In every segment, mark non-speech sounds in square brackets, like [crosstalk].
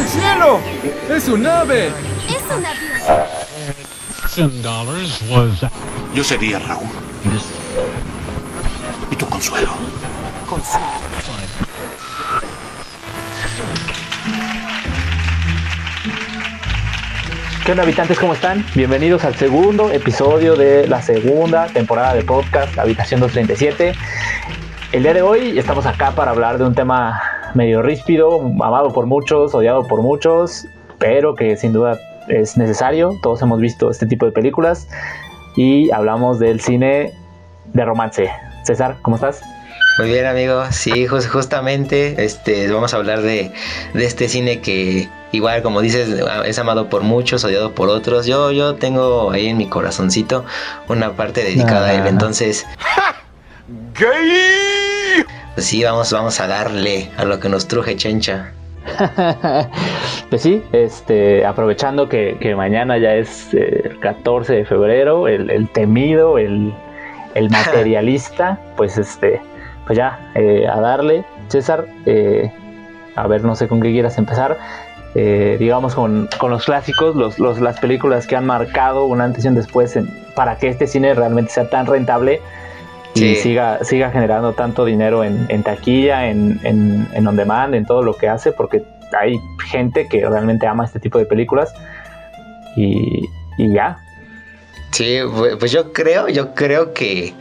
el cielo! ¡Es un ave! Es un avión. Yo sería Raúl. ¿Y tu consuelo? ¿Qué onda habitantes? ¿Cómo están? Bienvenidos al segundo episodio de la segunda temporada de podcast Habitación 237. El día de hoy estamos acá para hablar de un tema medio ríspido, amado por muchos, odiado por muchos, pero que sin duda es necesario. Todos hemos visto este tipo de películas y hablamos del cine de romance. César, ¿cómo estás? Muy bien, amigo. Sí, justamente este, vamos a hablar de, de, este cine que, igual, como dices, es amado por muchos, odiado por otros. Yo, yo tengo ahí en mi corazoncito una parte dedicada a él. Entonces. ¡Gay! Pues sí, vamos, vamos a darle a lo que nos truje Chencha. [laughs] pues sí, este, aprovechando que, que mañana ya es el 14 de febrero, el, el temido, el, el [laughs] materialista, pues este, pues ya, eh, a darle. César, eh, a ver, no sé con qué quieras empezar. Eh, digamos con, con, los clásicos, los, los, las películas que han marcado un antes y un después en, para que este cine realmente sea tan rentable y siga, siga generando tanto dinero en, en taquilla, en, en, en, on demand, en todo lo que hace, porque hay gente que realmente ama este tipo de películas y, y ya. Sí, pues yo creo, yo creo que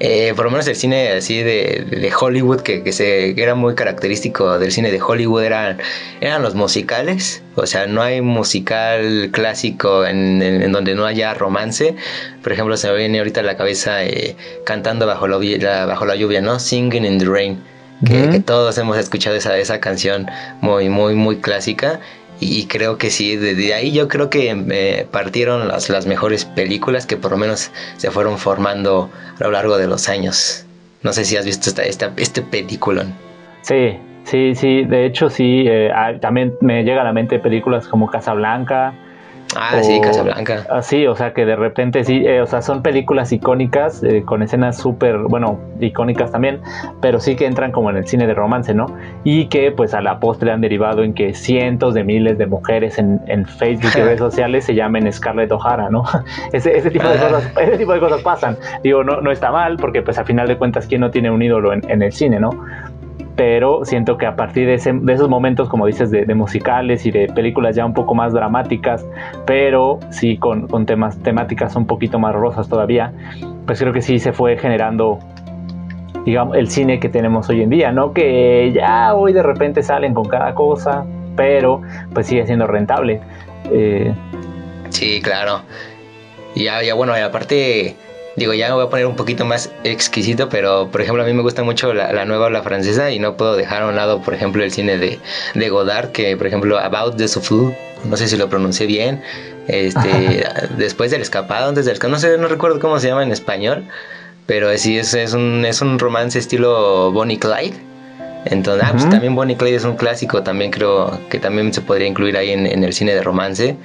eh, por lo menos el cine así de, de Hollywood, que, que, se, que era muy característico del cine de Hollywood, eran, eran los musicales. O sea, no hay musical clásico en, en, en donde no haya romance. Por ejemplo, se me viene ahorita a la cabeza eh, cantando bajo la, la, bajo la lluvia, ¿no? Singing in the Rain. Que, uh -huh. que, todos hemos escuchado esa, esa canción muy, muy, muy clásica. Y creo que sí, desde ahí yo creo que partieron las, las mejores películas que por lo menos se fueron formando a lo largo de los años. No sé si has visto esta, esta, este peliculón. Sí, sí, sí, de hecho sí, eh, también me llega a la mente películas como Casablanca. Ah, o, sí, Casablanca. Así, o sea que de repente sí, eh, o sea, son películas icónicas, eh, con escenas súper, bueno, icónicas también, pero sí que entran como en el cine de romance, ¿no? Y que pues a la postre han derivado en que cientos de miles de mujeres en, en Facebook y [laughs] redes sociales se llamen Scarlett O'Hara, ¿no? [laughs] ese, ese, tipo de cosas, ese tipo de cosas pasan. Digo, no, no está mal, porque pues a final de cuentas, ¿quién no tiene un ídolo en, en el cine, ¿no? Pero siento que a partir de, esos momentos, como dices, de, musicales y de películas ya un poco más dramáticas, pero sí con, temas, temáticas un poquito más rosas todavía, pues creo que sí se fue generando, digamos, el cine que tenemos hoy en día, ¿no? Que ya hoy de repente salen con cada cosa, pero pues sigue siendo rentable. Eh... Sí, claro. Ya, ya bueno, y aparte digo, ya me voy a poner un poquito más exquisito, pero por ejemplo a mí me gusta mucho la, la nueva habla francesa y no puedo dejar a un lado, por ejemplo, el cine de, de Godard, que por ejemplo About the Souffle, no sé si lo pronuncié bien, este, después del escapado, antes del escapado, no sé, no recuerdo cómo se llama en español, pero sí es, es, un, es un romance estilo Bonnie Clyde. Entonces, uh -huh. ah, pues también Bonnie Clyde es un clásico, también creo que también se podría incluir ahí en, en el cine de romance,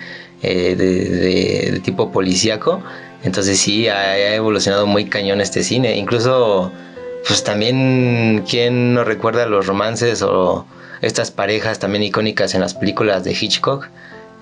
eh, de, de, de tipo policíaco. Entonces sí, ha, evolucionado muy cañón este cine. Incluso, pues también, ¿quién no recuerda los romances o estas parejas también icónicas en las películas de Hitchcock?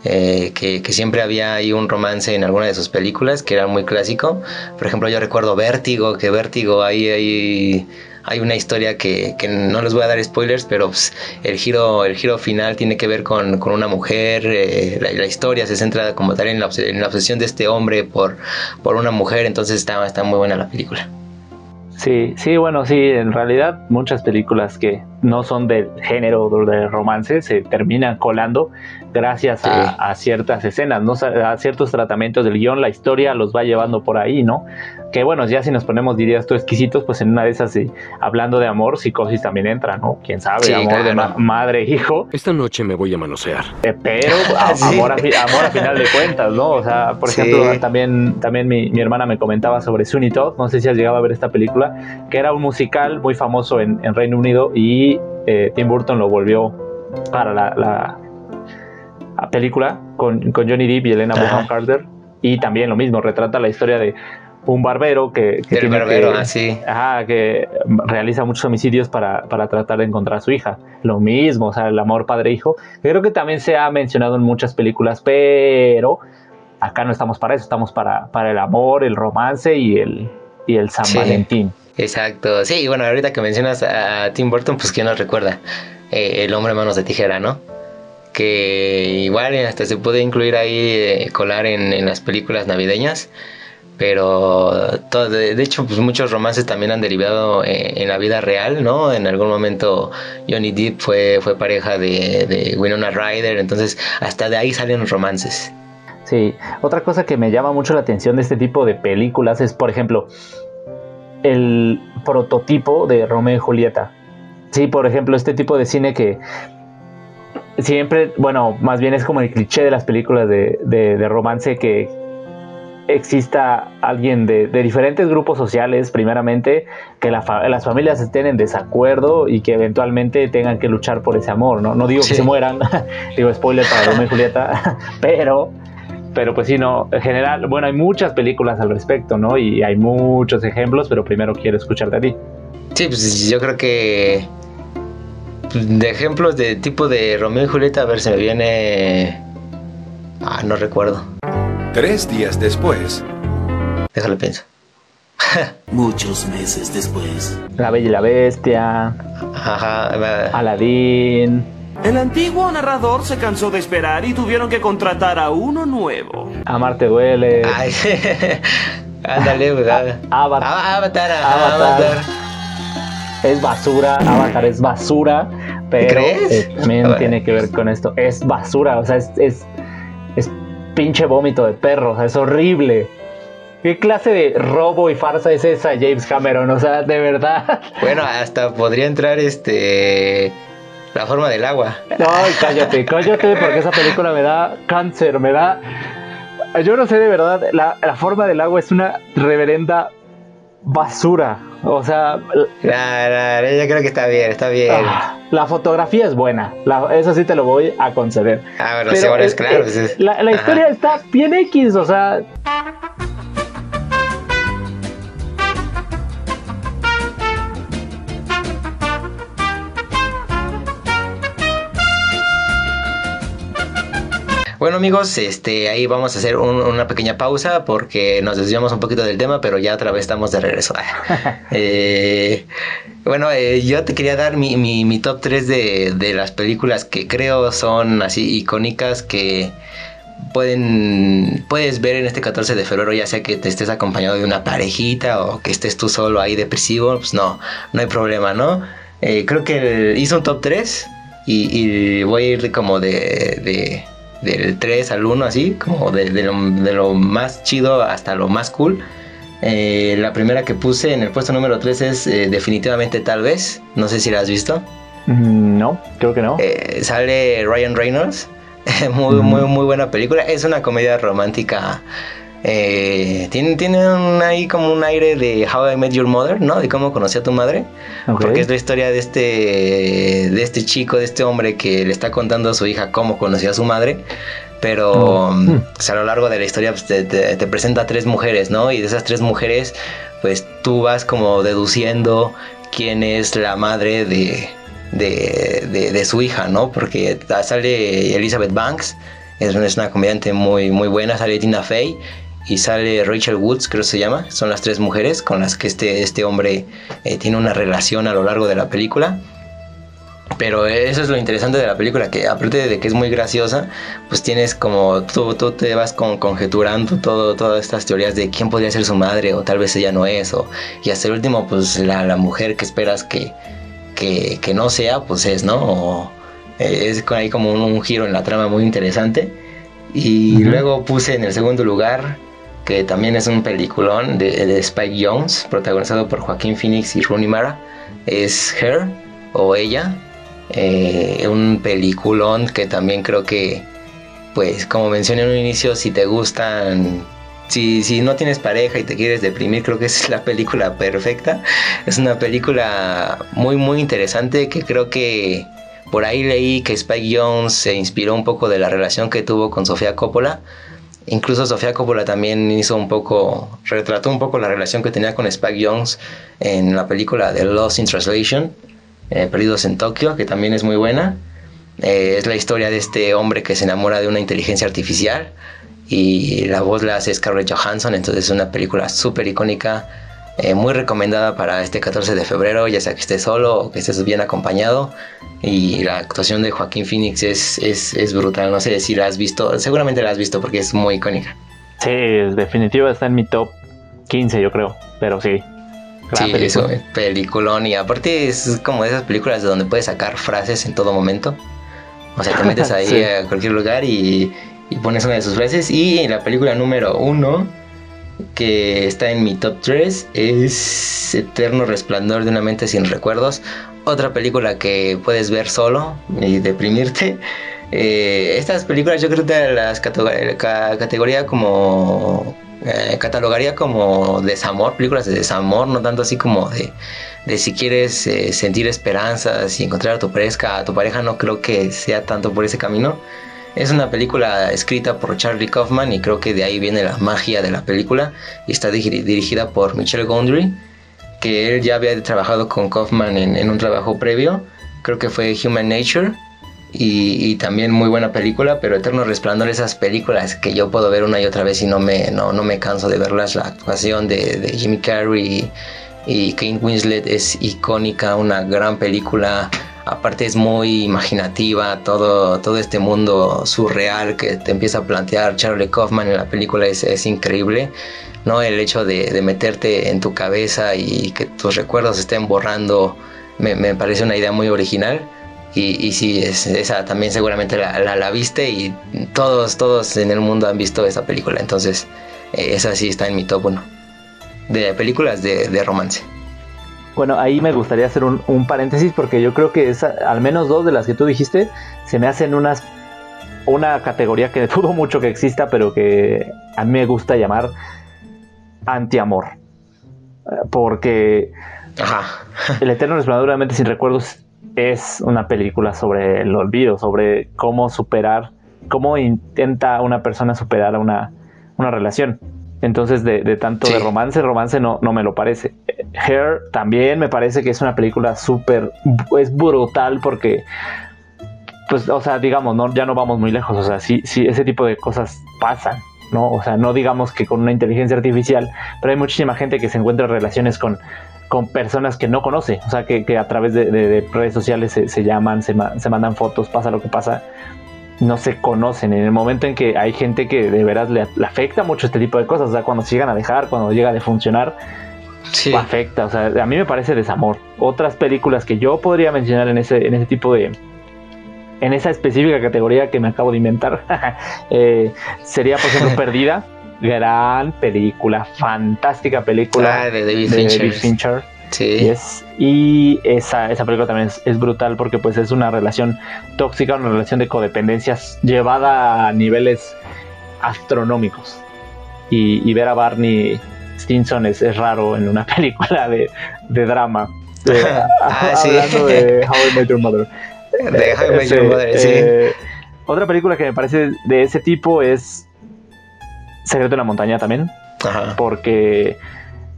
Eh, que, siempre había ahí un romance en alguna de sus películas, que era muy clásico. Por ejemplo, yo recuerdo Vértigo, que Vértigo ahí hay, hay una historia que, que, no les voy a dar spoilers, pero pues, el, giro, el giro final tiene que ver con, con una mujer, eh, la, la, historia se centra como tal en la, en la, obsesión de este hombre por, por una mujer, entonces está, está muy buena la película. Sí, sí, bueno, sí, en realidad muchas películas que no son de género de romance se terminan colando gracias sí. a, a, ciertas escenas, ¿no? a ciertos tratamientos del guion, la historia los va llevando por ahí, ¿no? Que bueno, ya si nos ponemos, dirías tú, exquisitos, pues en una de esas, sí, hablando de amor, psicosis también entra, ¿no? Quién sabe, sí, amor claro. de ma madre, hijo. Esta noche me voy a manosear. Eh, pero a, [laughs] sí. amor, a, amor, a, final de cuentas, ¿no? O sea, por ejemplo, también, también mi, mi, hermana me comentaba sobre Sunny Todd, no sé si has llegado a ver esta película, que era un musical muy famoso en, en Reino Unido y eh, Tim Burton lo volvió para la, la película con, con, Johnny Depp y Elena Bonham Carter y también lo mismo retrata la historia de un barbero que, que Del tiene barbero, que, así. ajá, que realiza muchos homicidios para, para tratar de encontrar a su hija. Lo mismo, o sea, el amor padre-hijo. Creo que también se ha mencionado en muchas películas, pero acá no estamos para eso, estamos para, para el amor, el romance y el, y el San Sí. Valentín. Exacto, sí, y bueno, ahorita que mencionas a Tim Burton, pues quién nos recuerda, Eh, el hombre manos de tijera, ¿no? Que igual hasta se puede incluir ahí, eh, colar en, en las películas navideñas, pero todo, de, hecho, pues muchos romances también han derivado eh, en la vida real, ¿no? En algún momento Johnny Depp fue, pareja de, Winona Ryder, entonces hasta de ahí salen romances. Sí, otra cosa que me llama mucho la atención de este tipo de películas es, por ejemplo, el prototipo de Romeo y Julieta. Sí, por ejemplo, este tipo de cine que siempre, bueno, más bien es como el cliché de las películas de romance que exista alguien de, de diferentes grupos sociales, primeramente, que la fa- las familias estén en desacuerdo y que eventualmente tengan que luchar por ese amor, ¿no? No digo que se mueran, [laughs] digo spoiler para Romeo y Julieta, [laughs] pero pero pues sí, no, en general, bueno, hay muchas películas al respecto, ¿no? Y hay muchos ejemplos, pero primero quiero escucharte a ti. Sí, pues yo creo que pues, de ejemplos de tipo de Romeo y Julieta, a ver, se me viene... Ah, no recuerdo. Tres días después, Déjalo pienso. [laughs] Muchos meses después. La Bella y la Bestia, Ajá, Aladdin, El antiguo narrador se cansó de esperar y tuvieron que contratar a uno nuevo. Amarte duele, Ay, [laughs] ándale. [laughs] Avatar. Ah, Avatar, Avatar. Avatar. es basura, Avatar es basura, pero ¿Crees? eh, también Bueno. tiene que ver con esto, es basura, o sea, es pinche vómito de perro, o sea, es horrible. ¿Qué clase de robo y farsa es esa, James Cameron? O sea, de verdad. [laughs] Bueno, hasta podría entrar este... La forma del agua. Ay, cállate, cállate, porque esa película me da cáncer, me da. Yo no sé de verdad, la, la forma del agua es una reverenda basura. O sea, yo creo que está bien, está bien. ah, la fotografía es buena, la- eso sí te lo voy a conceder. Ah, bueno, sí, bueno, es claro. eh, pues es- la, la historia está bien X, o sea. Bueno amigos, este, ahí vamos a hacer un- una pequeña pausa porque nos desviamos un poquito del tema, pero ya otra vez estamos de regreso. [laughs] Eh, bueno, eh, yo te quería dar mi, mi- mi top 3 de, de las películas que creo son así icónicas que pueden puedes ver en este 14 de febrero, ya sea que te estés acompañado de una parejita o que estés tú solo ahí depresivo, pues no, no hay problema, ¿no? Eh, creo que hice un top 3 y, y voy a ir como de, de- del 3 al 1 así, como de, de lo, de lo más chido hasta lo más cool. Eh, la primera que puse en el puesto número 3 es eh, definitivamente tal vez, no sé si la has visto. mm, No, creo que no. Eh, sale Ryan Reynolds. [laughs] muy, muy, muy buena película. Es una comedia romántica. Eh, tiene tiene un, ahí como un aire de How I Met Your Mother, ¿no? De cómo conocí a tu madre. Porque es la historia de este, de este chico, de este hombre que le está contando a su hija cómo conoció a su madre. Pero Oh. mm, pues, a lo largo de la historia pues, te, te- te presenta a tres mujeres, ¿no? Y de esas tres mujeres, pues tú vas como deduciendo quién es la madre de, de, de- de su hija, ¿no? Porque sale Elizabeth Banks, es, es una comediante muy, muy buena, sale Tina Fey y sale Rachel Woods, creo que se llama. Son las tres mujeres con las que este, este hombre eh, tiene una relación a lo largo de la película. Pero eso es lo interesante de la película, que aparte de que es muy graciosa, pues tienes como, tú, tú te vas con, conjeturando todo, todas estas teorías de quién podría ser su madre, o tal vez ella no es, o, y hasta el último, pues la, la mujer que esperas que, que, que no sea, pues es, ¿no? O, eh, es ahí como un, un giro en la trama muy interesante. Y Ujú. luego puse en el segundo lugar, que también es un peliculón de, Spike Jones, protagonizado por Joaquín Phoenix y Rooney Mara, es Her o Ella, eh, un peliculón que también creo que, pues como mencioné en un inicio, si te gustan, si, si no tienes pareja y te quieres deprimir, creo que es la película perfecta. Es una película muy, muy interesante que creo que por ahí leí que Spike Jones se inspiró un poco de la relación que tuvo con Sofía Coppola. Incluso Sofía Coppola también hizo un poco, retrató un poco la relación que tenía con Spike Jones en la película de Lost in Translation, eh, Perdidos en Tokio, que también es muy buena. Eh, es la historia de este hombre que se enamora de una inteligencia artificial y la voz la hace Scarlett Johansson, entonces es una película súper icónica, eh, muy recomendada para este 14 de febrero, ya sea que estés solo o que estés bien acompañado. Y la actuación de Joaquín Phoenix es, es, es brutal, no sé si la has visto, seguramente la has visto porque es muy icónica. Sí, definitivo está en mi top 15 yo creo, pero sí. Sí, eso, peliculón y aparte es como de esas películas de donde puedes sacar frases en todo momento. O sea, te metes ahí [laughs] a cualquier lugar y, y, pones una de sus frases. Y la película número uno, que está en mi top 3, es Eterno Resplandor de una mente sin recuerdos. Otra película que puedes ver solo y deprimirte. [laughs] Eh, estas películas yo creo que las categoría como eh, catalogaría como desamor, películas de desamor, no tanto así como de, si quieres eh, sentir esperanzas y encontrar a tu pareja, a tu pareja no creo que sea tanto por ese camino. Es una película escrita por Charlie Kaufman y creo que de ahí viene la magia de la película y está dirigida por Michelle Gondry, que él ya había trabajado con Kaufman en, un trabajo previo, creo que fue Human Nature y, también muy buena película, pero Eterno Resplandor, esas películas que yo puedo ver una y otra vez y no me, no, no me canso de verlas. La actuación de, Jimmy Carrey y, Kate Winslet es icónica, una gran película. Aparte es muy imaginativa, todo, todo este mundo surreal que te empieza a plantear Charlie Kaufman en la película es, es increíble. ¿no? El hecho de, de, meterte en tu cabeza y que tus recuerdos estén borrando me, me parece una idea muy original. Y, y sí, es, esa también seguramente la, la, viste y todos, todos en el mundo han visto esa película. Entonces, eh, esa sí está en mi top 1 de películas de, de, romance. Bueno, ahí me gustaría hacer un, un paréntesis porque yo creo que esa, al menos dos de las que tú dijiste se me hacen unas una categoría que [laughs] dudo mucho que exista, pero que a mí me gusta llamar antiamor. Porque Ajá. El Eterno Resplandor sin recuerdos es una película sobre el olvido, sobre cómo superar, cómo intenta una persona superar una, una relación. Entonces, de, tanto de romance, romance no, no me lo parece. Hair también me parece que es una película súper, es brutal porque, pues, o sea, digamos, no, ya no vamos muy lejos, o sea, sí, sí, ese tipo de cosas pasan, ¿no? O sea, no digamos que con una inteligencia artificial, pero hay muchísima gente que se encuentra en relaciones con con personas que no conoce, o sea, que, a través de, redes sociales se, llaman, se, mandan fotos, pasa lo que pasa, no se conocen. En el momento en que hay gente que de veras le, afecta mucho este tipo de cosas, o sea, cuando se llegan a dejar, cuando llega de funcionar, afecta, o sea, a mí me parece desamor. Otras películas que yo podría mencionar en ese, en ese tipo de, en esa específica categoría que me acabo de inventar, [laughs] eh, sería, por ejemplo, [laughs] Perdida gran película, fantástica película ah, de David Fincher. Sí. Y, esa, esa película también es, brutal porque pues es una relación tóxica, una relación de codependencias llevada a niveles astronómicos. Y, ver a Barney Stinson es, raro en una [laughs] película de, drama. [laughs] ah, hablando de How I Met Your Mother. [laughs] De How I Met Your Mother, sí. Eh, otra película que me parece de ese tipo es Secreto en la Montaña también. Porque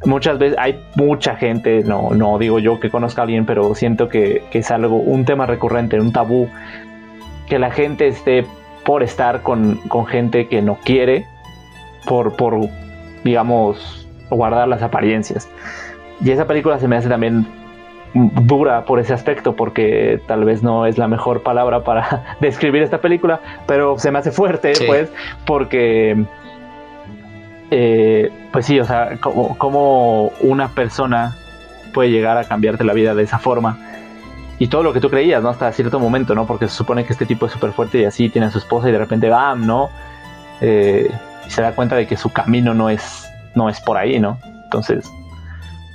muchas veces hay mucha gente, no, no digo yo que conozca a alguien, pero siento que, es algo, un tema recurrente, un tabú, que la gente esté por estar con, gente que no quiere, por, por, digamos, guardar las apariencias. Y esa película se me hace también dura por ese aspecto, porque tal vez no es la mejor palabra para [laughs] describir esta película, pero se me hace fuerte, pues, porque eh, pues sí, o sea, como, una persona puede llegar a cambiarte la vida de esa forma. Y todo lo que tú creías, ¿no? Hasta cierto momento, ¿no? Porque se supone que este tipo es súper fuerte y así tiene a su esposa y de repente, ¡bam! ¿no? Eh, y se da cuenta de que su camino no es, no es por ahí, ¿no? Entonces,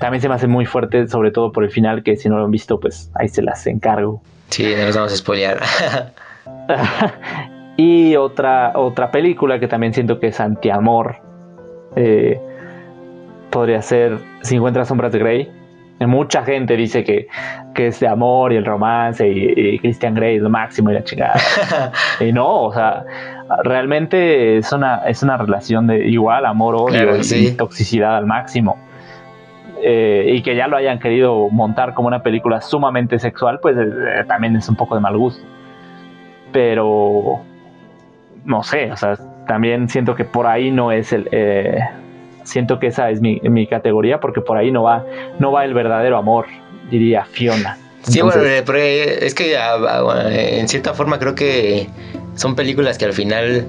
también se me hace muy fuerte, sobre todo por el final, que si no lo han visto, pues ahí se las encargo. Sí, no nos vamos a spoilear. [laughs] y otra, otra película que también siento que es antiamor, eh, podría ser 50 sombras de Grey. Mucha gente dice que, que es de amor y el romance y, Christian Grey es lo máximo y la chingada. [laughs] y no, o sea, realmente es una, es una relación de igual amor, odio y toxicidad al máximo. Eh, y que ya lo hayan querido montar como una película sumamente sexual, pues eh, también es un poco de mal gusto. Pero no sé, o sea, también siento que por ahí no es el. Eh, siento que esa es mi, mi, categoría, porque por ahí no va, no va el verdadero amor, diría Fiona. Sí, bueno, pero es que ah, ah, en cierta forma creo que son películas que al final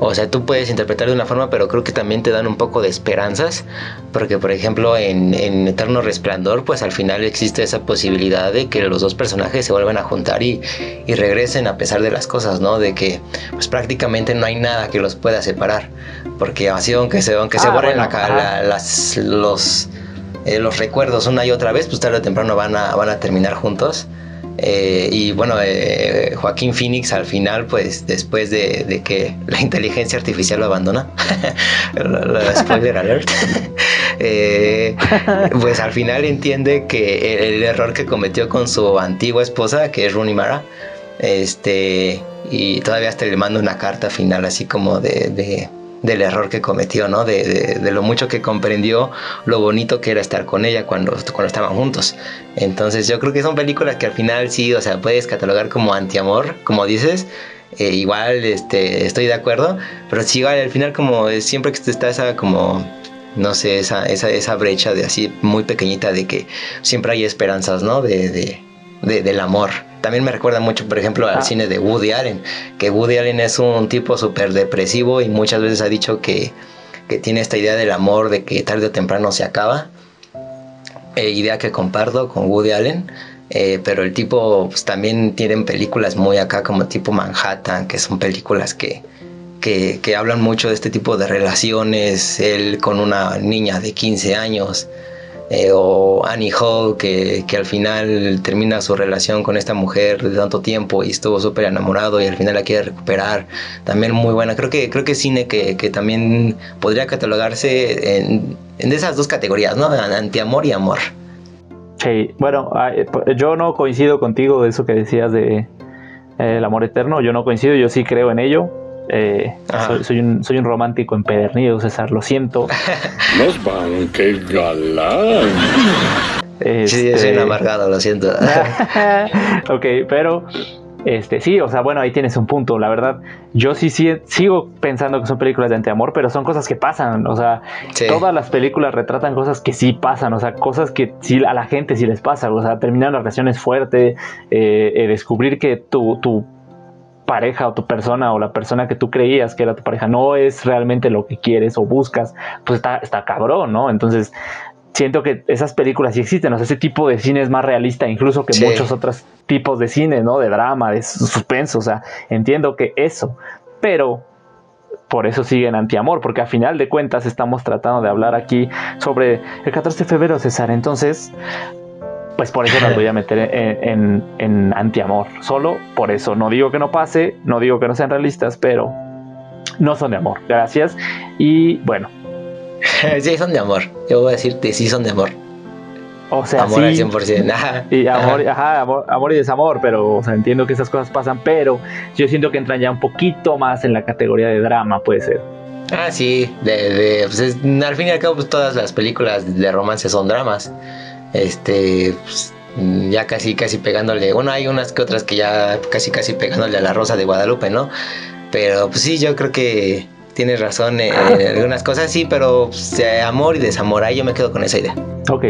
o sea, tú puedes interpretar de una forma, pero creo que también te dan un poco de esperanzas, porque por ejemplo en, Eterno Resplandor, pues al final existe esa posibilidad de que los dos personajes se vuelvan a juntar y, regresen a pesar de las cosas, ¿no? De que pues prácticamente no hay nada que los pueda separar, porque así aunque se, aunque se ah, borren las, los, eh, los recuerdos una y otra vez, pues tarde o temprano van a, van a terminar juntos. Eh, y bueno, eh, Joaquín Phoenix al final, pues después de, que la [laughs] inteligencia artificial lo abandona, [laughs] spoiler alert, [laughs] eh, pues al final entiende que el, error que cometió con su antigua esposa, que es Rooney Mara, este, y todavía hasta le manda una carta final así como de del error que cometió, ¿no? De, lo mucho que comprendió lo bonito que era estar con ella cuando, cuando estaban juntos. Entonces yo creo que son películas que al final sí, o sea, puedes catalogar como antiamor, como dices. Eh, igual este, estoy de acuerdo, pero sí, igual al final como siempre que está esa como no sé, esa, esa, esa brecha de así muy pequeñita de que siempre hay esperanzas, ¿no? De, de, del amor. También me recuerda mucho, por ejemplo, al ah. cine de Woody Allen, que Woody Allen es un tipo súper depresivo y muchas veces ha dicho que, tiene esta idea del amor, de que tarde o temprano se acaba. Eh, idea que comparto con Woody Allen. Eh, pero el tipo pues, también tiene películas muy acá como tipo Manhattan, que son películas que, que, que hablan mucho de este tipo de relaciones, él con una niña de 15 años, eh, o Annie Hall, que, al final termina su relación con esta mujer de tanto tiempo y estuvo súper enamorado y al final la quiere recuperar. También muy buena. Creo que, creo que cine que, también podría catalogarse en, esas dos categorías, ¿no? Antiamor y amor. Sí, bueno, yo no coincido contigo de eso que decías de eh, el amor eterno. Yo no coincido, yo sí creo en ello. Eh, soy, un, soy un romántico empedernido, César, lo siento. [laughs] Nos van, qué galán. Sí, soy un este, amargado, lo siento. [laughs] ok, pero este, sí, o sea, bueno, ahí tienes un punto. La verdad, yo sí, sí sigo pensando que son películas de antiamor, pero son cosas que pasan. O sea, todas las películas retratan cosas que sí pasan, o sea, cosas que sí a la gente sí les pasa. O sea, terminar las relaciones fuerte, eh, eh, descubrir que tu, tu pareja o tu persona o la persona que tú creías que era tu pareja no es realmente lo que quieres o buscas, pues está, está cabrón, ¿no? Entonces, siento que esas películas sí existen, o sea, ese tipo de cine es más realista incluso que muchos otros tipos de cine, ¿no? De drama, de suspenso, o sea, entiendo que eso, pero por eso siguen antiamor, porque a final de cuentas estamos tratando de hablar aquí sobre el 14 de febrero, César, entonces pues por eso las voy a meter en, en, antiamor. Solo por eso. No digo que no pase, no digo que no sean realistas, pero no son de amor. Gracias. Y bueno. [laughs] sí, son de amor. Yo voy a decirte, sí son de amor. O sea, amor al 100%. [laughs] Y amor, ajá, amor, y desamor, pero entiendo que esas cosas pasan, pero yo siento que entran ya un poquito más en la categoría de drama, puede ser. Ah, sí, de, pues al fin y al cabo pues, todas las películas de romance son dramas este pues, ya casi casi pegándole bueno hay unas que otras que ya casi casi pegándole a la rosa de Guadalupe no pero pues sí yo creo que tienes razón en, algunas cosas sí pero pues, amor y desamor ahí yo me quedo con esa idea. Ok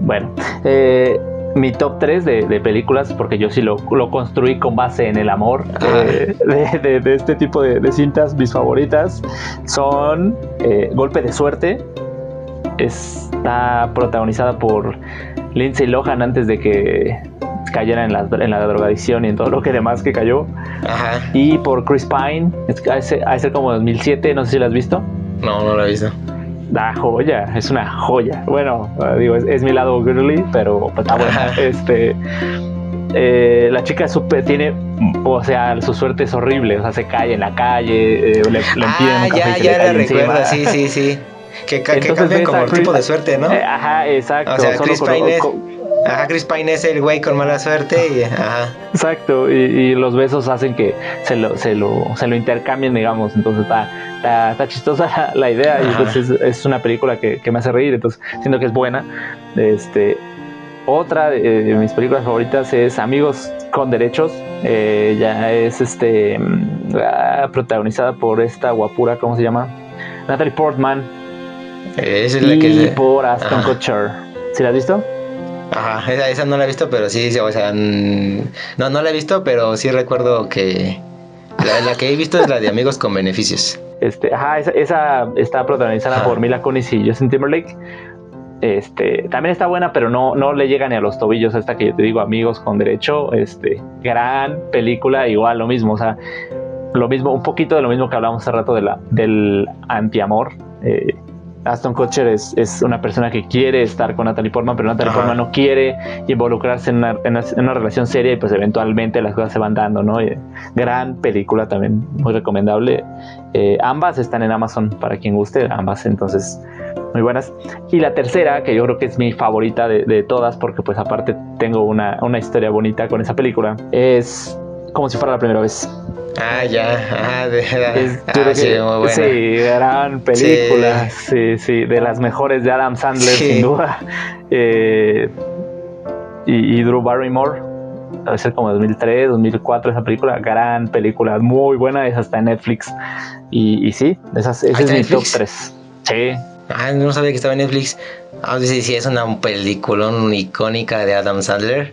bueno eh, mi top 3 de, películas, porque yo sí lo, lo, construí con base en el amor eh, de, este tipo de, cintas, mis favoritas son eh, Golpe de Suerte, está protagonizada por Lindsay Lohan antes de que cayera en la, en la drogadicción y en todo lo que demás que cayó. Y por Chris Pine, a ser como 2007, no sé si la has visto. No, no la he visto. La joya, es una joya. Bueno, eh, digo, es, mi lado girly, pero pues, está buena. Este, eh, la chica super, tiene, o sea, su suerte es horrible, o sea, se cae en la calle, eh, le, le ah, ya, ya la recuerdo, sí, sí, sí. [laughs] que, ca- que cambian como el Chris- tipo de suerte, ¿no? Eh, ajá, exacto. O sea, Chris Pine es, ajá, Chris Pine es el güey con mala suerte y ajá. Exacto, y, y los besos hacen que se lo, se lo, se lo intercambien, digamos. Entonces está, está, está chistosa la, [laughs] la idea y entonces es, es una película que, que me hace reír, entonces siento que es buena. Este, otra de, de mis películas favoritas es Amigos con Derechos. Eh, ya es este mm, ah, protagonizada por esta guapura, ¿cómo se llama? Natalie Portman es la y que se- por Aston Ajá. Kutcher. ¿Sí la has visto? Ajá, esa, esa no la he visto, pero sí, o sea, no, no la he visto, pero sí recuerdo que la, la que he visto es la de Amigos con Beneficios. Este, ajá, esa, esa está protagonizada Ajá. por Mila Kunis y Justin Timberlake. Este, también está buena, pero no, no le llega ni a los tobillos a esta que yo te digo, amigos con derecho. Este, gran película, igual lo mismo, o sea, lo mismo, un poquito de lo mismo que hablábamos hace rato de la, del antiamor. Eh, Aston Kutcher es, es una persona que quiere estar con Natalie Portman, pero Natalie Ajá. Portman no quiere involucrarse en una, en una- en una relación seria y pues eventualmente las cosas se van dando, ¿no? Y gran película también, muy recomendable. Eh, ambas están en Amazon para quien guste, ambas entonces muy buenas. Y la tercera, que yo creo que es mi favorita de, de todas, porque pues aparte tengo una, una historia bonita con esa película, es como si fuera la primera vez. Ah, ya, ajá, de, Es, yo ah, sí, que- muy buena. sí, gran película, sí. sí, de las mejores de Adam Sandler, Sí. sin duda. Eh, y, y Drew Barrymore, debe ser como 2003, 2004 esa película, gran película, muy buena, esa está en Netflix. Y, y sí, esas, ese ¿Ah, es mi top Netflix? 3. Sí, Ah, no sabía que estaba en Netflix. Ah, sí, sí, es una película icónica de Adam Sandler.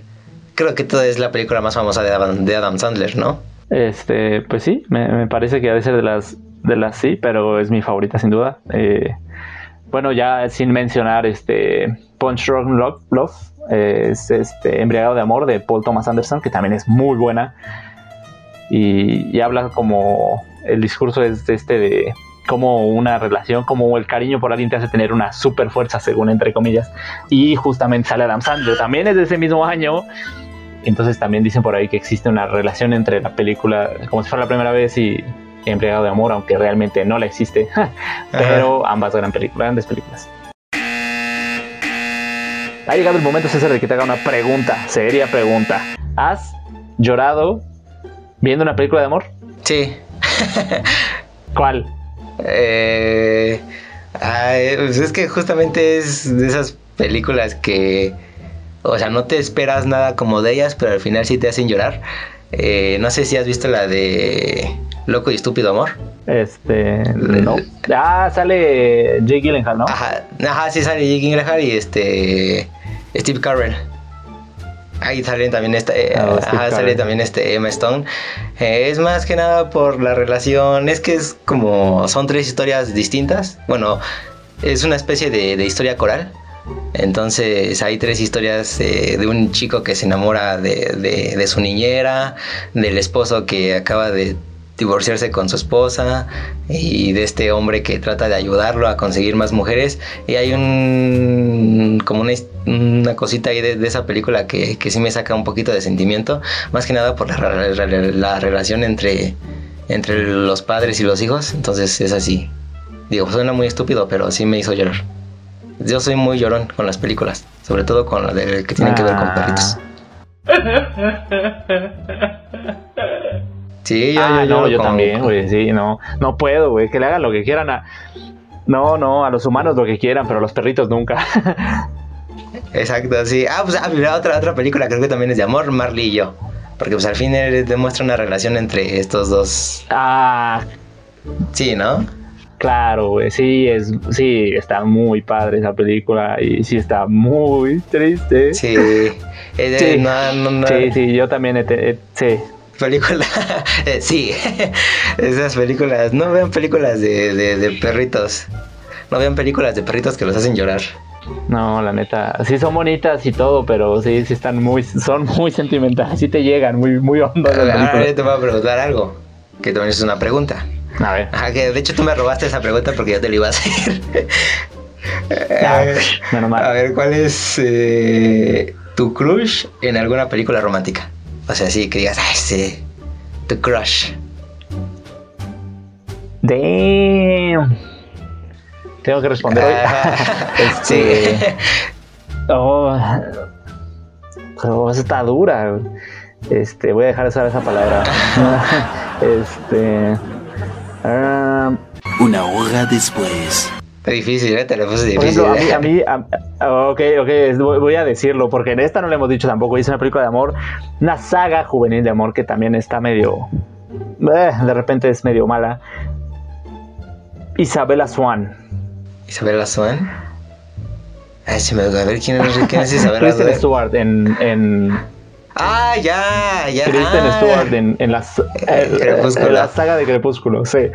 Creo que toda es la película más famosa de Adam, de Adam Sandler, ¿no? Este, pues sí, me, me parece que debe ser de las, de las sí, pero es mi favorita sin duda. Eh, bueno, ya sin mencionar este Punch Drunk Love, Love, eh, es este Embriagado de Amor de Paul Thomas Anderson, que también es muy buena. Y, habla como el discurso es de este de como una relación, como el cariño por alguien te hace tener una super fuerza, según entre comillas. Y justamente sale Adam Sandler, también es de ese mismo año. Entonces también dicen por ahí que existe una relación entre la película, como si fuera la primera vez, y, Embriagado de Amor, aunque realmente no la existe. [laughs] Pero ambas gran películas, grandes películas. Ha llegado el momento, César, de que te haga una pregunta, seria pregunta. ¿Has llorado viendo una película de amor? Sí. [laughs] ¿Cuál? Eh, ay, pues es que justamente es de esas películas que, o sea, no te esperas nada como de ellas, pero al final sí te hacen llorar. Eh, no sé si has visto la de Loco y Estúpido Amor. Este, no. Ah, sale Jake Gyllenhaal, ¿no? Ajá, ajá, sí sale Jake Gyllenhaal y este Steve Carell. Ahí salen también esta, eh, Steve ajá, sale también este Emma Stone. Eh, es más que nada por la relación, es que es como son tres historias distintas. Bueno, es una especie de, de historia coral. Entonces hay tres historias de un chico que se enamora de, su niñera, del esposo que acaba de divorciarse con su esposa y de este hombre que trata de ayudarlo a conseguir más mujeres. Y hay un como una, una cosita ahí de, esa película que, que sí me saca un poquito de sentimiento, más que nada por la relación entre, entre los padres y los hijos. Entonces es así. Digo, suena muy estúpido, pero sí me hizo llorar. Yo soy muy llorón con las películas, sobre todo con las de- que tienen que ver con perritos. Sí, yo, Ah, yo, no, lloro yo con- también, güey, sí, no, no puedo, güey, que le hagan lo que quieran a... No, no, a los humanos lo que quieran, pero a los perritos nunca. [laughs] Exacto, sí. Ah, pues ah, mira, otra, otra película creo que también es de amor, Marley y yo. Porque pues al fin él demuestra una relación entre estos dos. ah, Sí, ¿no? Claro, güey, sí, es, sí, está muy padre esa película y sí está muy triste. Sí. [laughs] Eh, Sí. No, no, no. Sí, sí, yo también, he te- sí, Película. [laughs] eh, sí. [laughs] Esas películas. No vean películas de, de, de perritos. No vean películas de perritos que los hacen llorar. no, la neta, sí son bonitas y todo, pero sí, sí están muy, son muy sentimentales, sí te llegan muy, muy hondo Ahora te voy a preguntar algo. Que también es una pregunta. A ver, Ajá, que de hecho tú me robaste esa pregunta porque yo te la iba a hacer. Ah, [laughs] a, ver, a ¿cuál es eh, tu crush en alguna película romántica? O sea, sí, que digas, ay, sí, tu crush. Damn. Tengo que responder hoy. [laughs] [laughs] sí. Este, oh, oh, esa está dura. Este, voy a dejar de usar esa palabra. este. Ah, Una hora después. Está difícil, ¿eh? Te lo puse por difícil. ejemplo, a mí, a mí, a- ok, ok, es- voy a decirlo, porque en esta no le hemos dicho tampoco. Hice una película de amor, una saga juvenil de amor que también está medio. eh, de repente es medio mala. Isabella Swan. Isabela Swan. Ay, se me a ver quién es, quién es Isabela [laughs] Kristen Swan. Stewart en, en Ah, ya, ya. Kristen ah. Stewart en, en la, [laughs] en la saga de Crepúsculo, sí.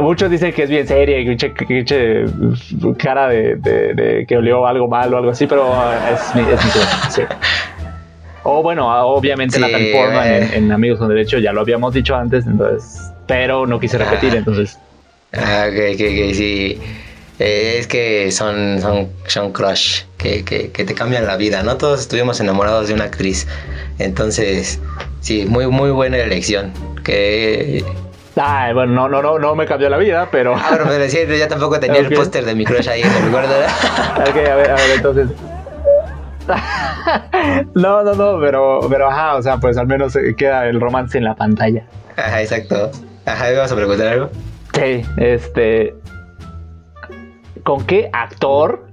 Muchos dicen que es bien seria y que eche cara de, de- de que olió algo mal o algo así, pero eh, es mi, es mi turno, sí. O bueno, obviamente Sí, Natalie Portman en, eh. en Amigos con Derecho ya lo habíamos dicho antes, entonces, pero no quise repetir, Ah. entonces. Ah, ok, ok, ok, sí. Eh, es que son, son, son crush que, que, que te cambian la vida, ¿no? Todos estuvimos enamorados de una actriz. Entonces, sí, muy, muy buena elección. Que. Ah, bueno, no, no, no, no me cambió la vida, pero. Ah, pero sí, yo tampoco tenía el póster de mi crush ahí, ¿me recuerdas? [laughs] Ok, a ver, a ver, entonces. [laughs] no, no, no, pero, pero ajá, o sea, pues al menos eh, queda el romance en la pantalla. Ajá, exacto. Ajá, ¿me vas a preguntar algo? Sí, este. ¿Con qué actor,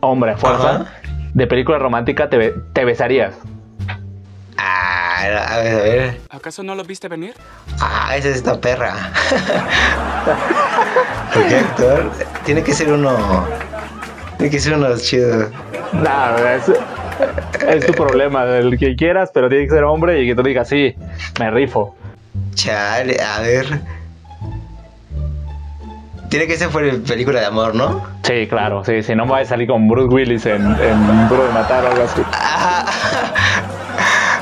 hombre fuerza, Ajá. de película romántica te, be- te besarías? Ah, a ver, a ver. ¿Acaso no lo viste venir? Ah, esa es esta perra. [laughs] ¿Por qué actor? Tiene que ser uno. Tiene que ser uno chido. No, es, es tu problema, el que quieras, pero tiene que ser hombre y que tú digas, sí, me rifo. Chale, a ver. Tiene que ser película de amor, ¿no? Sí, claro, sí, si no me voy a salir con Bruce Willis en, en Duro de Matar o algo así. [laughs]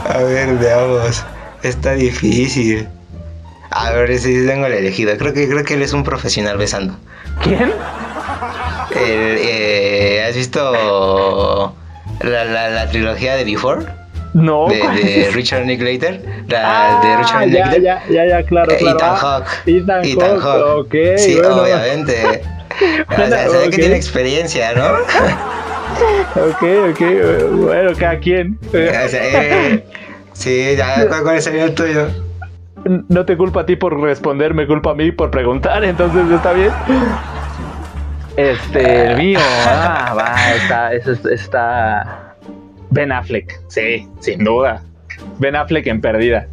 A ver, veamos. Está difícil. A ver si tengo el elegido. Creo que creo que él es un profesional besando. ¿Quién? El, eh, ¿Has visto la, la, la trilogía de Before? No. De, ¿cuál de? Richard Linklater. La de Richard Ah, ya, Linklater. ya, ya, ya, claro, Eh, claro. Ethan Ah, Hawke. Ethan, Ethan Hawke, Hawke. ok. Sí, bueno. obviamente. [laughs] O sea, se ve Ok. que tiene experiencia, ¿no? [laughs] Ok, ok, bueno, cada quien. O sea, eh, sí, ya, ¿cuál, sería el tuyo? No te culpa a ti por responder, me culpa a mí por preguntar, entonces está bien. Este, el mío, [laughs] ah, va, está, está Ben Affleck, sí, sin duda. Ben Affleck en perdida.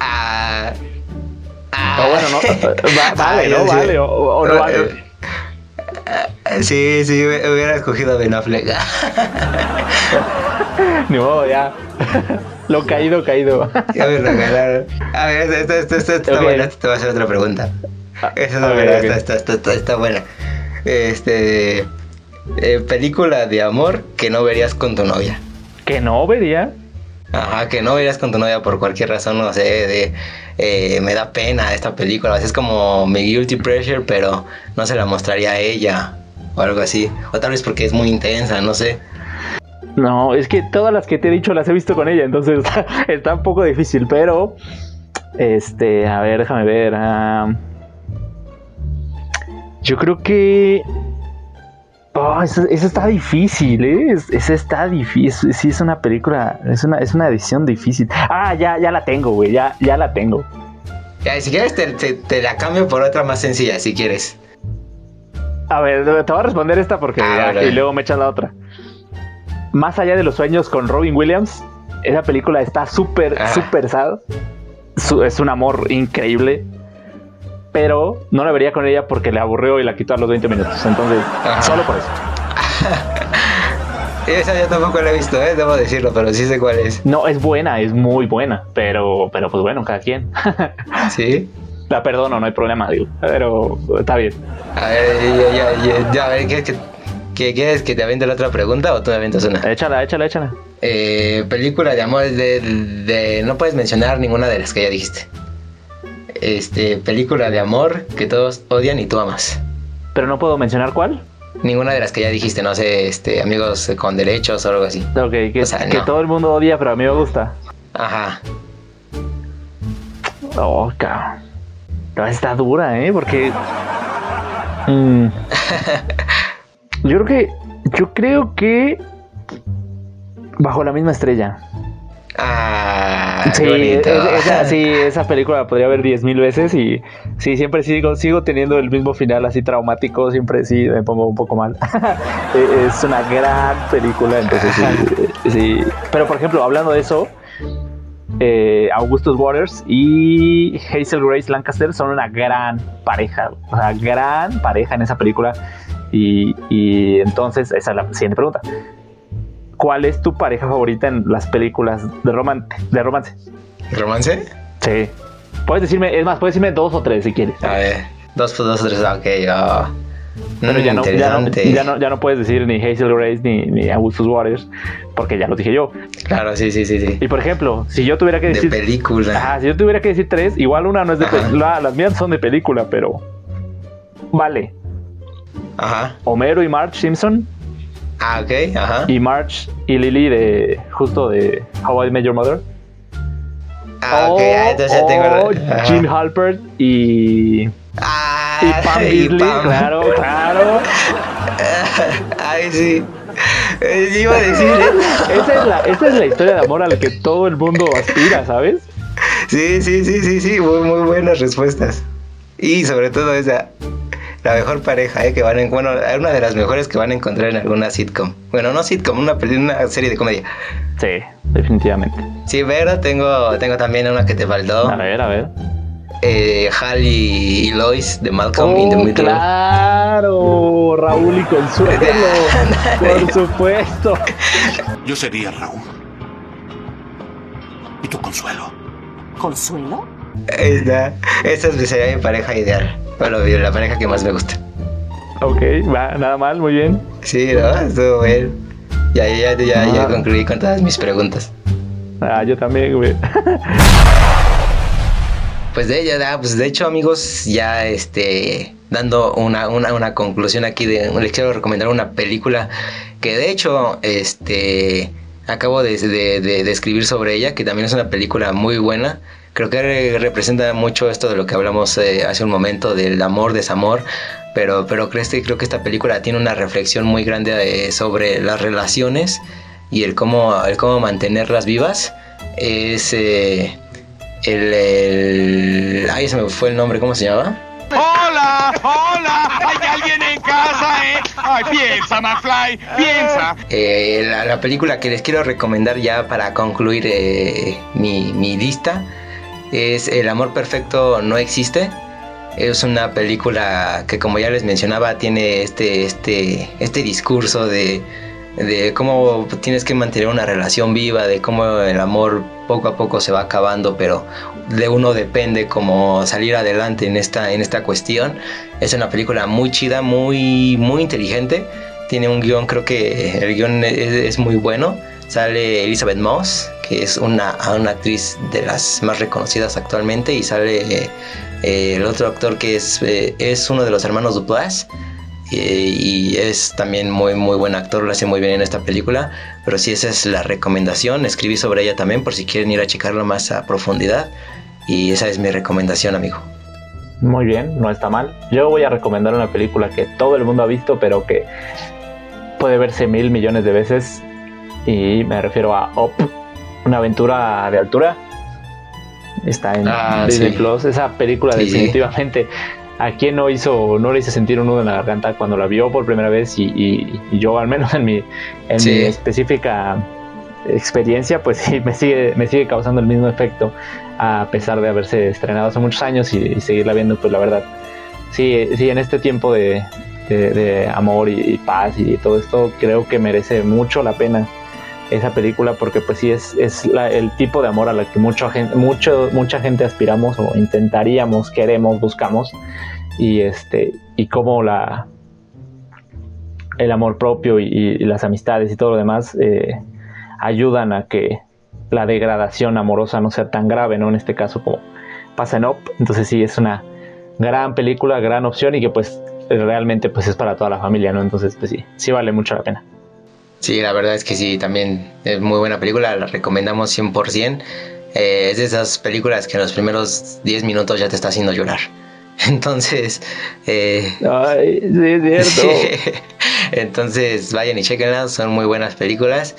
Ah. O bueno, no, [laughs] va- vale, ¿no? Vale, o, o no vale. Sí, sí, hubiera escogido a Ben Affleck. [laughs] Ni modo, ya. [laughs] Lo caído, caído. Ya me regalaron. A ver, esta, esta, esta, esta está Ok. buena, te voy a hacer otra pregunta. Esta está ok, buena, ok. esta, esta, esta, esta está buena. Este. eh, película de amor que no verías con tu novia. Que no vería. Ajá, que no verías con tu novia por cualquier razón, no sé, de eh, me da pena esta película, es como mi guilty pleasure, pero no se la mostraría a ella o algo así, o tal vez porque es muy intensa, no sé. No, es que todas las que te he dicho las he visto con ella, entonces está, [laughs] está un poco difícil, pero este, a ver, déjame ver. ah, yo creo que Oh, eso, eso está difícil, ¿eh? Es- Eso está difícil. Sí, es una película, es una, es una edición difícil. Ah, ya, ya la tengo, güey, ya, ya la tengo. Ya, si quieres te, te- te la cambio por otra más sencilla, si quieres. A ver, te voy a responder esta porque Ah, ya, y luego me echas la otra. Más allá de los sueños con Robin Williams, esa película está súper, Ah. súper sad. Su- es un amor increíble. Pero no la vería con ella porque le aburrió y la quitó a los 20 minutos. Entonces, Ajá. solo por eso. [laughs] Esa yo tampoco la he visto, ¿eh? debo decirlo, pero sí sé cuál es. No, es buena, es muy buena. Pero, pero pues bueno, cada quien. [laughs] ¿Sí? la perdono, no hay problema, digo. Pero está bien. A ver, ya, ya, ya, ya, a ver, ¿quieres que, que- ¿quieres que te aviente la otra pregunta o tú me avientas una? Échala, échala, échala. Eh, película de amor de, de- No puedes mencionar ninguna de las que ya dijiste. Este, película de amor que todos odian y tú amas. Pero no puedo mencionar cuál. Ninguna de las que ya dijiste, no sé, este, amigos con derechos o algo así. Ok, que, O sea, que no. todo el mundo odia, pero a mí me gusta. Ajá. Oh, cabrón. No, está dura, ¿eh? Porque Mm. [laughs] yo creo que. Yo creo que. Bajo la misma estrella. Ah, Sí, es- esa, [laughs] sí, esa película la podría ver diez mil veces y sí, siempre sigo, sigo teniendo el mismo final así traumático, siempre sí me pongo un poco mal. [laughs] Eh, es una gran película, entonces sí, sí. Pero por ejemplo, hablando de eso, eh, Augustus Waters y Hazel Grace Lancaster son una gran pareja, o sea, gran pareja en esa película. Y, y entonces, esa es la siguiente pregunta. ¿Cuál es tu pareja favorita en las películas de, roman de romance? ¿Romance? Sí. Puedes decirme, es más, puedes decirme dos o tres si quieres. A ver, dos por dos, tres, ok. ah. Pero Mm, ya, no, ya, no, ya, no, ya no puedes decir ni Hazel Grace ni, ni Augustus Waters, porque ya lo dije yo. Claro, sí, sí, sí, sí. Y por ejemplo, si yo tuviera que De decir. película. Ajá, si yo tuviera que decir tres, igual una no es de película, las mías son de película, pero. Vale. Ajá. Homero y Marge Simpson, Ah, ok, ajá. y Marge y Lily de. justo de How I Met Your Mother. Ah, ok, O- ah, entonces ya tengo o la. Gene Halpert y. Ah, Y Pam Beasley, claro, claro. [laughs] Ay, sí. Eh, iba a decir. Esa es, la, esa es la historia de amor a la que todo el mundo aspira, ¿sabes? Sí, sí, sí, sí, sí. Muy, muy buenas respuestas. Y sobre todo esa. La mejor pareja, ¿eh? Que van en. Bueno, una de las mejores que van a encontrar en alguna sitcom. Bueno, no sitcom, una, una serie de comedia. Sí, definitivamente. Sí, pero tengo, tengo también una que te faltó. A ver, a ver. Eh, Hal y, y Lois de Malcolm in the Oh, Middle. claro, Raúl y Consuelo, [laughs] por supuesto. Yo sería Raúl. ¿Y tu consuelo? ¿Consuelo? Está. Esa sería mi pareja ideal. Bueno, la pareja que más me gusta. Ok, va, nada mal, muy bien. Sí, ¿no? Estuvo bien. Ya, ya, ya, ya, ya Ah. concluí con todas mis preguntas. Ah, yo también, güey. [laughs] Pues de ella, pues de hecho, amigos, ya este dando una, una, una conclusión aquí de les quiero recomendar una película que de hecho este acabo de, de, de- de escribir sobre ella, que también es una película muy buena. Creo que re- representa mucho esto de lo que hablamos eh, hace un momento del amor, desamor. Pero, pero creo, que- creo que esta película tiene una reflexión muy grande eh, sobre las relaciones y el cómo, el cómo mantenerlas vivas. Es eh, el, el. Ay, se me fue el nombre, ¿cómo se llama? ¡Hola! ¡Hola! ¿Hay alguien en casa, eh? ¡Ay, piensa, McFly! ¡Piensa! Eh, la, la película que les quiero recomendar ya para concluir eh, mi, mi lista es El amor perfecto no existe. Es una película que como ya les mencionaba tiene este, este, este discurso de, de cómo tienes que mantener una relación viva, de cómo el amor poco a poco se va acabando, pero de uno depende cómo salir adelante en esta, en esta cuestión. Es una película muy chida, muy, muy inteligente. Tiene un guion, creo que el guion es, es muy bueno. Sale Elizabeth Moss, que es una, una actriz de las más reconocidas actualmente, y sale eh, el otro actor que es, eh, es uno de los hermanos Duplass. eh, y es también muy muy buen actor, lo hace muy bien en esta película. Pero sí, esa es la recomendación. Escribí sobre ella también por si quieren ir a checarlo más a profundidad. Y esa es mi recomendación, amigo. Muy bien, no está mal. Yo voy a recomendar una película que todo el mundo ha visto, pero que puede verse mil millones de veces. Y me refiero a Up, una aventura de altura. Está en Ah, Disney sí. Plus. Esa película Sí, definitivamente. ¿A quién no hizo, no le hizo sentir un nudo en la garganta cuando la vio por primera vez? Y, y- y yo, al menos en mi, en Sí. mi específica experiencia, pues sí, me sigue, me sigue causando el mismo efecto a pesar de haberse estrenado hace muchos años y, y seguirla viendo, pues la verdad. Sí, sí, en este tiempo de, de- de amor y, y paz y todo esto, creo que merece mucho la pena esa película porque pues sí es, es la- el tipo de amor a la que mucha gente, mucho, mucha gente aspiramos o intentaríamos, queremos, buscamos y este y cómo la el amor propio y, las amistades y todo lo demás eh, ayudan a que la degradación amorosa no sea tan grave, ¿no? En este caso como pasa en Up. Entonces sí, es una gran película, gran opción y que pues realmente pues es para toda la familia, ¿no? Entonces pues sí, sí vale mucho la pena. Sí, la verdad es que sí, también es muy buena película, la recomendamos 100%. Eh, es de esas películas que en los primeros 10 minutos ya te está haciendo llorar. [laughs] Entonces, eh, Ay, sí, es cierto. [laughs] entonces vayan y chequenlas, son muy buenas películas.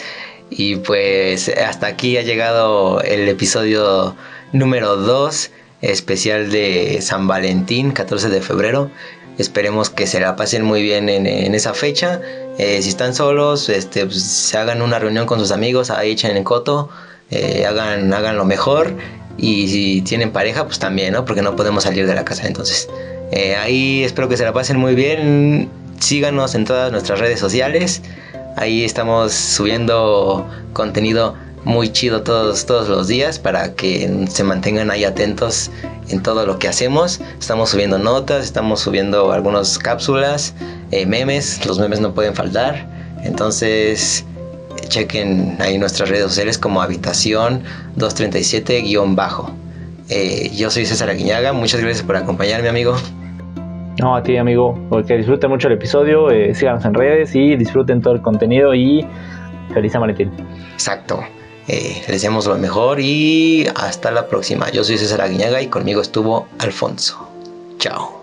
Y pues hasta aquí ha llegado el episodio número 2, especial de San Valentín, 14 de febrero. Esperemos que se la pasen muy bien en, en esa fecha. Eh, si están solos, este, pues, se hagan una reunión con sus amigos, ahí echen en coto, eh, hagan, hagan lo mejor. Y si tienen pareja, pues también, ¿no? Porque no podemos salir de la casa. Entonces, eh, ahí espero que se la pasen muy bien. Síganos en todas nuestras redes sociales. Ahí estamos subiendo contenido muy chido todos, todos los días para que se mantengan ahí atentos en todo lo que hacemos. Estamos subiendo notas, estamos subiendo algunas cápsulas, eh, memes, los memes no pueden faltar. Entonces, chequen ahí nuestras redes sociales como Habitación 237-bajo. Eh, yo soy César Aguiñaga, muchas gracias por acompañarme, amigo. No, a ti, amigo. Que disfruten mucho el episodio, eh, síganos en redes y disfruten todo el contenido y feliz San Valentín. Exacto. Eh, les deseamos lo mejor y hasta la próxima. Yo soy César Aguiñaga y conmigo estuvo Alfonso. Chao.